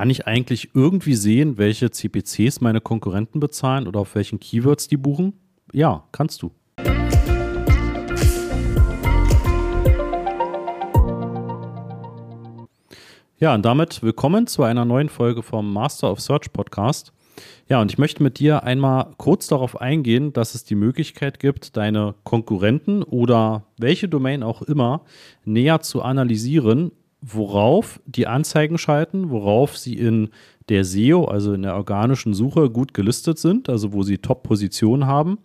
kann ich eigentlich irgendwie sehen, welche CPCs meine Konkurrenten bezahlen oder auf welchen Keywords die buchen? Ja, kannst du. Ja, und damit willkommen zu einer neuen Folge vom Master of Search Podcast. Ja, und ich möchte mit dir einmal kurz darauf eingehen, dass es die Möglichkeit gibt, deine Konkurrenten oder welche Domain auch immer näher zu analysieren, worauf die Anzeigen schalten, worauf sie in der SEO, also in der organischen Suche, gut gelistet sind, also wo sie Top-Positionen haben.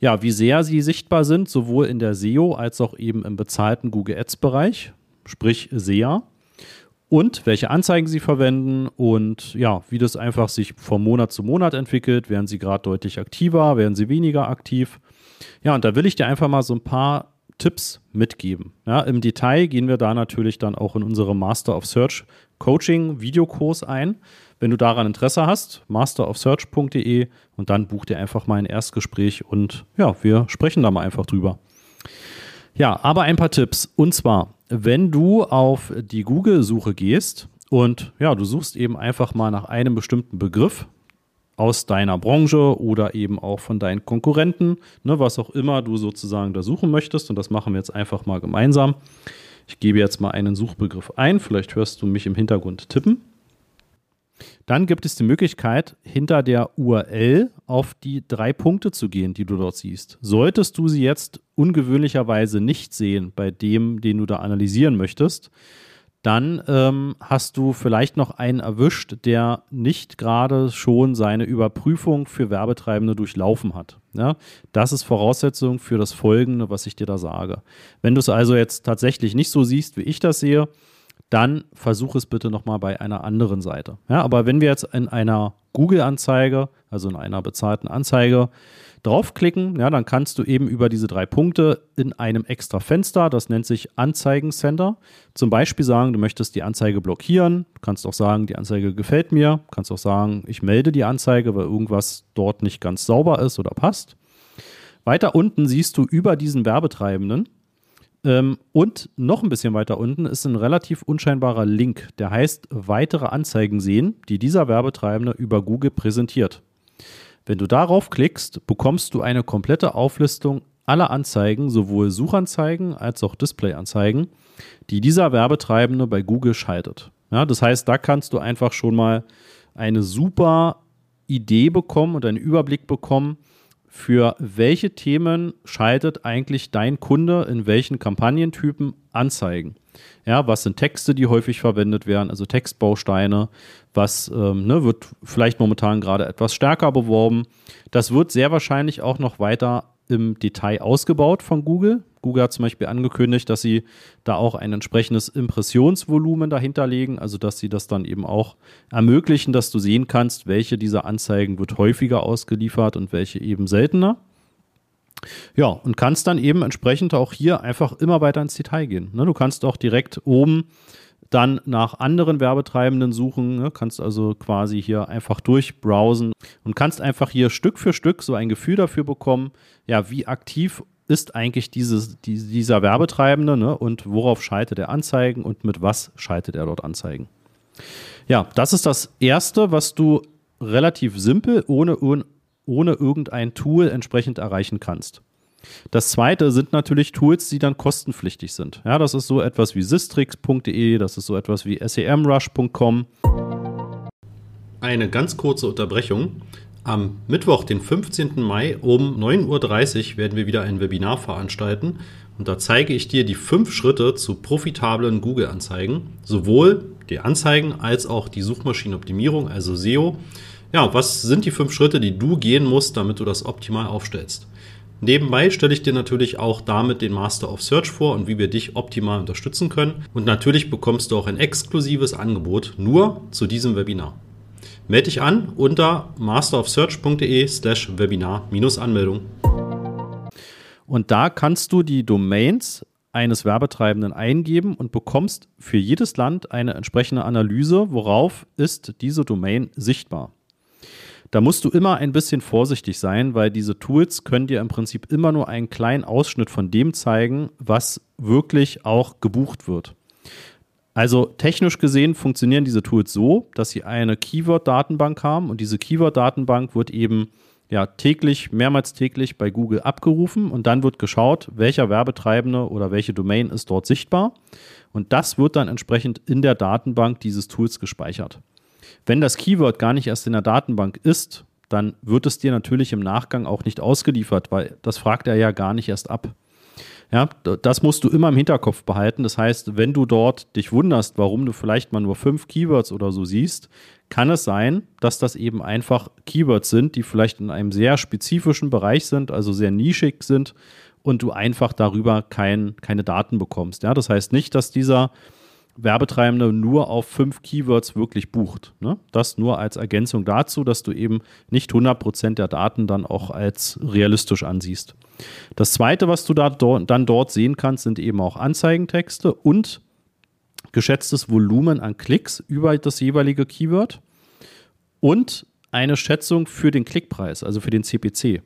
Ja, wie sehr sie sichtbar sind, sowohl in der SEO als auch eben im bezahlten Google Ads-Bereich, sprich SEA und welche Anzeigen sie verwenden und ja, wie das einfach sich von Monat zu Monat entwickelt. Werden sie gerade deutlich aktiver, werden sie weniger aktiv? Ja, und da will ich dir einfach mal so ein paar Tipps mitgeben. Ja, Im Detail gehen wir da natürlich dann auch in unserem Master of Search Coaching Videokurs ein. Wenn du daran Interesse hast, masterofsearch.de und dann buch dir einfach mal ein Erstgespräch und ja, wir sprechen da mal einfach drüber. Ja, aber ein paar Tipps. Und zwar, wenn du auf die Google-Suche gehst und ja, du suchst eben einfach mal nach einem bestimmten Begriff, aus deiner Branche oder eben auch von deinen Konkurrenten, ne, was auch immer du sozusagen da suchen möchtest. Und das machen wir jetzt einfach mal gemeinsam. Ich gebe jetzt mal einen Suchbegriff ein. Vielleicht hörst du mich im Hintergrund tippen. Dann gibt es die Möglichkeit, hinter der URL auf die drei Punkte zu gehen, die du dort siehst. Solltest du sie jetzt ungewöhnlicherweise nicht sehen bei dem, den du da analysieren möchtest, dann ähm, hast du vielleicht noch einen erwischt, der nicht gerade schon seine Überprüfung für Werbetreibende durchlaufen hat. Ja? Das ist Voraussetzung für das Folgende, was ich dir da sage. Wenn du es also jetzt tatsächlich nicht so siehst, wie ich das sehe, dann versuch es bitte nochmal bei einer anderen Seite. Ja, aber wenn wir jetzt in einer Google-Anzeige, also in einer bezahlten Anzeige, draufklicken, ja, dann kannst du eben über diese drei Punkte in einem extra Fenster, das nennt sich Anzeigencenter, zum Beispiel sagen, du möchtest die Anzeige blockieren, du kannst auch sagen, die Anzeige gefällt mir, du kannst auch sagen, ich melde die Anzeige, weil irgendwas dort nicht ganz sauber ist oder passt. Weiter unten siehst du über diesen Werbetreibenden ähm, und noch ein bisschen weiter unten ist ein relativ unscheinbarer Link, der heißt weitere Anzeigen sehen, die dieser Werbetreibende über Google präsentiert. Wenn du darauf klickst, bekommst du eine komplette Auflistung aller Anzeigen, sowohl Suchanzeigen als auch Displayanzeigen, die dieser Werbetreibende bei Google schaltet. Ja, das heißt, da kannst du einfach schon mal eine super Idee bekommen und einen Überblick bekommen, für welche Themen schaltet eigentlich dein Kunde in welchen Kampagnentypen Anzeigen. Ja, was sind Texte, die häufig verwendet werden, also Textbausteine, was ähm, ne, wird vielleicht momentan gerade etwas stärker beworben. Das wird sehr wahrscheinlich auch noch weiter im Detail ausgebaut von Google. Google hat zum Beispiel angekündigt, dass sie da auch ein entsprechendes Impressionsvolumen dahinter legen, also dass sie das dann eben auch ermöglichen, dass du sehen kannst, welche dieser Anzeigen wird häufiger ausgeliefert und welche eben seltener. Ja, und kannst dann eben entsprechend auch hier einfach immer weiter ins Detail gehen. Ne, du kannst auch direkt oben dann nach anderen Werbetreibenden suchen, ne, kannst also quasi hier einfach durchbrowsen und kannst einfach hier Stück für Stück so ein Gefühl dafür bekommen, ja, wie aktiv ist eigentlich dieses, die, dieser Werbetreibende ne, und worauf schaltet er Anzeigen und mit was schaltet er dort Anzeigen. Ja, das ist das Erste, was du relativ simpel ohne, ohne irgendein Tool entsprechend erreichen kannst. Das zweite sind natürlich Tools, die dann kostenpflichtig sind. Ja, das ist so etwas wie sistrix.de, das ist so etwas wie semrush.com. Eine ganz kurze Unterbrechung. Am Mittwoch, den 15. Mai um 9.30 Uhr werden wir wieder ein Webinar veranstalten und da zeige ich dir die fünf Schritte zu profitablen Google-Anzeigen, sowohl die Anzeigen als auch die Suchmaschinenoptimierung, also SEO. Ja, was sind die fünf Schritte, die du gehen musst, damit du das optimal aufstellst? Nebenbei stelle ich dir natürlich auch damit den Master of Search vor und wie wir dich optimal unterstützen können. Und natürlich bekommst du auch ein exklusives Angebot nur zu diesem Webinar. Melde dich an unter masterofsearch.de slash Webinar-Anmeldung. Und da kannst du die Domains eines Werbetreibenden eingeben und bekommst für jedes Land eine entsprechende Analyse, worauf ist diese Domain sichtbar. Da musst du immer ein bisschen vorsichtig sein, weil diese Tools können dir im Prinzip immer nur einen kleinen Ausschnitt von dem zeigen, was wirklich auch gebucht wird. Also technisch gesehen funktionieren diese Tools so, dass sie eine Keyword-Datenbank haben und diese Keyword-Datenbank wird eben ja, täglich, mehrmals täglich bei Google abgerufen und dann wird geschaut, welcher Werbetreibende oder welche Domain ist dort sichtbar. Und das wird dann entsprechend in der Datenbank dieses Tools gespeichert. Wenn das Keyword gar nicht erst in der Datenbank ist, dann wird es dir natürlich im Nachgang auch nicht ausgeliefert, weil das fragt er ja gar nicht erst ab. Ja, das musst du immer im Hinterkopf behalten. Das heißt, wenn du dort dich wunderst, warum du vielleicht mal nur fünf Keywords oder so siehst, kann es sein, dass das eben einfach Keywords sind, die vielleicht in einem sehr spezifischen Bereich sind, also sehr nischig sind und du einfach darüber kein, keine Daten bekommst. Ja, das heißt nicht, dass dieser Werbetreibende nur auf fünf Keywords wirklich bucht. Ne? Das nur als Ergänzung dazu, dass du eben nicht 100% der Daten dann auch als realistisch ansiehst. Das zweite, was du da dann dort sehen kannst, sind eben auch Anzeigentexte und geschätztes Volumen an Klicks über das jeweilige Keyword und eine Schätzung für den Klickpreis, also für den CPC.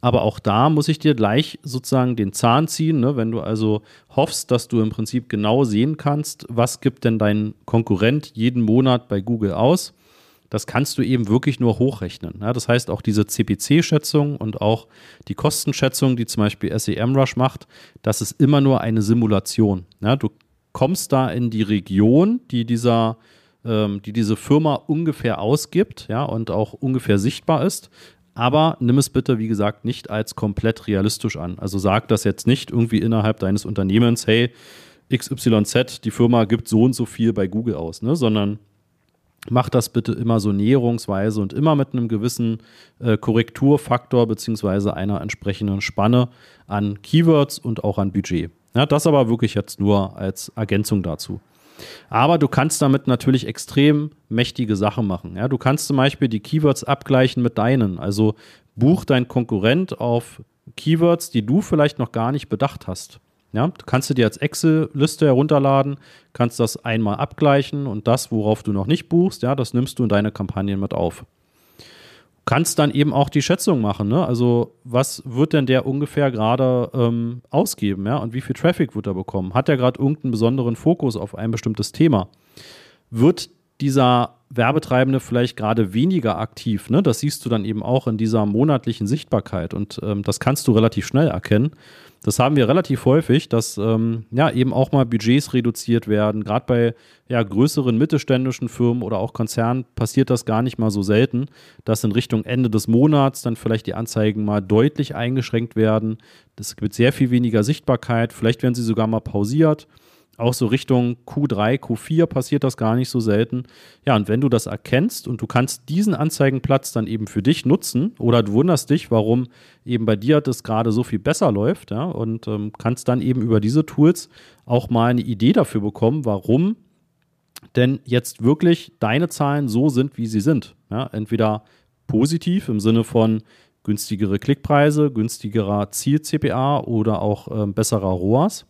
Aber auch da muss ich dir gleich sozusagen den Zahn ziehen, ne? wenn du also hoffst, dass du im Prinzip genau sehen kannst, was gibt denn dein Konkurrent jeden Monat bei Google aus. Das kannst du eben wirklich nur hochrechnen. Ja? Das heißt, auch diese CPC-Schätzung und auch die Kostenschätzung, die zum Beispiel SEMrush macht, das ist immer nur eine Simulation. Ja? Du kommst da in die Region, die dieser ähm, die diese Firma ungefähr ausgibt, ja, und auch ungefähr sichtbar ist. Aber nimm es bitte, wie gesagt, nicht als komplett realistisch an. Also sag das jetzt nicht irgendwie innerhalb deines Unternehmens, hey, XYZ, die Firma gibt so und so viel bei Google aus, ne? sondern mach das bitte immer so näherungsweise und immer mit einem gewissen äh, Korrekturfaktor beziehungsweise einer entsprechenden Spanne an Keywords und auch an Budget. Ja, das aber wirklich jetzt nur als Ergänzung dazu. Aber du kannst damit natürlich extrem mächtige Sachen machen. Ja, du kannst zum Beispiel die Keywords abgleichen mit deinen. Also buch dein Konkurrent auf Keywords, die du vielleicht noch gar nicht bedacht hast. Ja, du kannst du dir als Excel-Liste herunterladen, kannst das einmal abgleichen und das, worauf du noch nicht buchst, ja, das nimmst du in deine Kampagnen mit auf kannst dann eben auch die Schätzung machen. Ne? Also, was wird denn der ungefähr gerade ähm, ausgeben? Ja? Und wie viel Traffic wird er bekommen? Hat er gerade irgendeinen besonderen Fokus auf ein bestimmtes Thema? Wird dieser Werbetreibende vielleicht gerade weniger aktiv? Ne? Das siehst du dann eben auch in dieser monatlichen Sichtbarkeit und ähm, das kannst du relativ schnell erkennen. Das haben wir relativ häufig, dass ähm, ja eben auch mal Budgets reduziert werden. Gerade bei ja, größeren mittelständischen Firmen oder auch Konzernen passiert das gar nicht mal so selten, dass in Richtung Ende des Monats dann vielleicht die Anzeigen mal deutlich eingeschränkt werden. Es gibt sehr viel weniger Sichtbarkeit. Vielleicht werden sie sogar mal pausiert auch so Richtung Q3, Q4 passiert das gar nicht so selten. Ja, und wenn du das erkennst und du kannst diesen Anzeigenplatz dann eben für dich nutzen oder du wunderst dich, warum eben bei dir das gerade so viel besser läuft, ja, und ähm, kannst dann eben über diese Tools auch mal eine Idee dafür bekommen, warum denn jetzt wirklich deine Zahlen so sind, wie sie sind. Ja, entweder positiv im Sinne von günstigere Klickpreise, günstigerer Ziel-CPA oder auch äh, besserer ROAS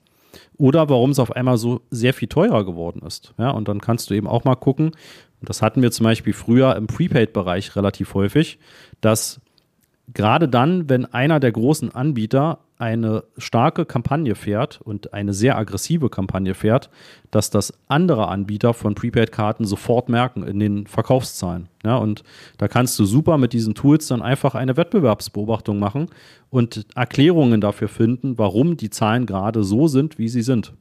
oder warum es auf einmal so sehr viel teurer geworden ist. Ja, und dann kannst du eben auch mal gucken, das hatten wir zum Beispiel früher im Prepaid-Bereich relativ häufig, dass gerade dann, wenn einer der großen Anbieter eine starke Kampagne fährt und eine sehr aggressive Kampagne fährt, dass das andere Anbieter von Prepaid-Karten sofort merken in den Verkaufszahlen. Ja, und da kannst du super mit diesen Tools dann einfach eine Wettbewerbsbeobachtung machen und Erklärungen dafür finden, warum die Zahlen gerade so sind, wie sie sind.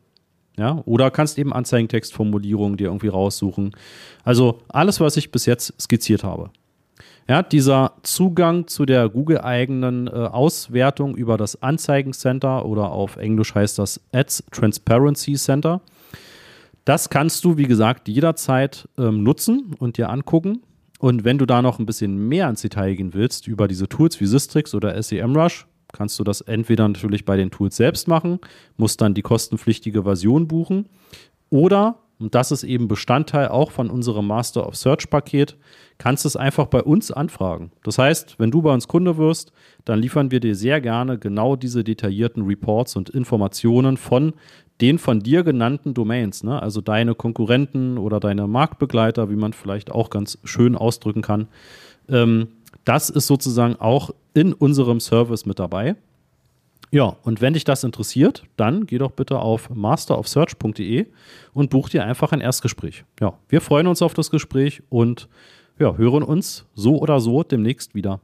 Ja, oder kannst eben Anzeigentextformulierungen dir irgendwie raussuchen. Also alles, was ich bis jetzt skizziert habe. Ja, dieser Zugang zu der Google-eigenen äh, Auswertung über das Anzeigencenter oder auf Englisch heißt das Ads Transparency Center, das kannst du, wie gesagt, jederzeit ähm, nutzen und dir angucken. Und wenn du da noch ein bisschen mehr ins Detail gehen willst über diese Tools wie Sistrix oder SEMrush, kannst du das entweder natürlich bei den Tools selbst machen, musst dann die kostenpflichtige Version buchen oder und das ist eben Bestandteil auch von unserem Master of Search Paket, kannst du es einfach bei uns anfragen. Das heißt, wenn du bei uns Kunde wirst, dann liefern wir dir sehr gerne genau diese detaillierten Reports und Informationen von den von dir genannten Domains, ne? also deine Konkurrenten oder deine Marktbegleiter, wie man vielleicht auch ganz schön ausdrücken kann. Ähm, das ist sozusagen auch in unserem Service mit dabei. Ja, und wenn dich das interessiert, dann geh doch bitte auf masterofsearch.de und buch dir einfach ein Erstgespräch. Ja, wir freuen uns auf das Gespräch und ja, hören uns so oder so demnächst wieder.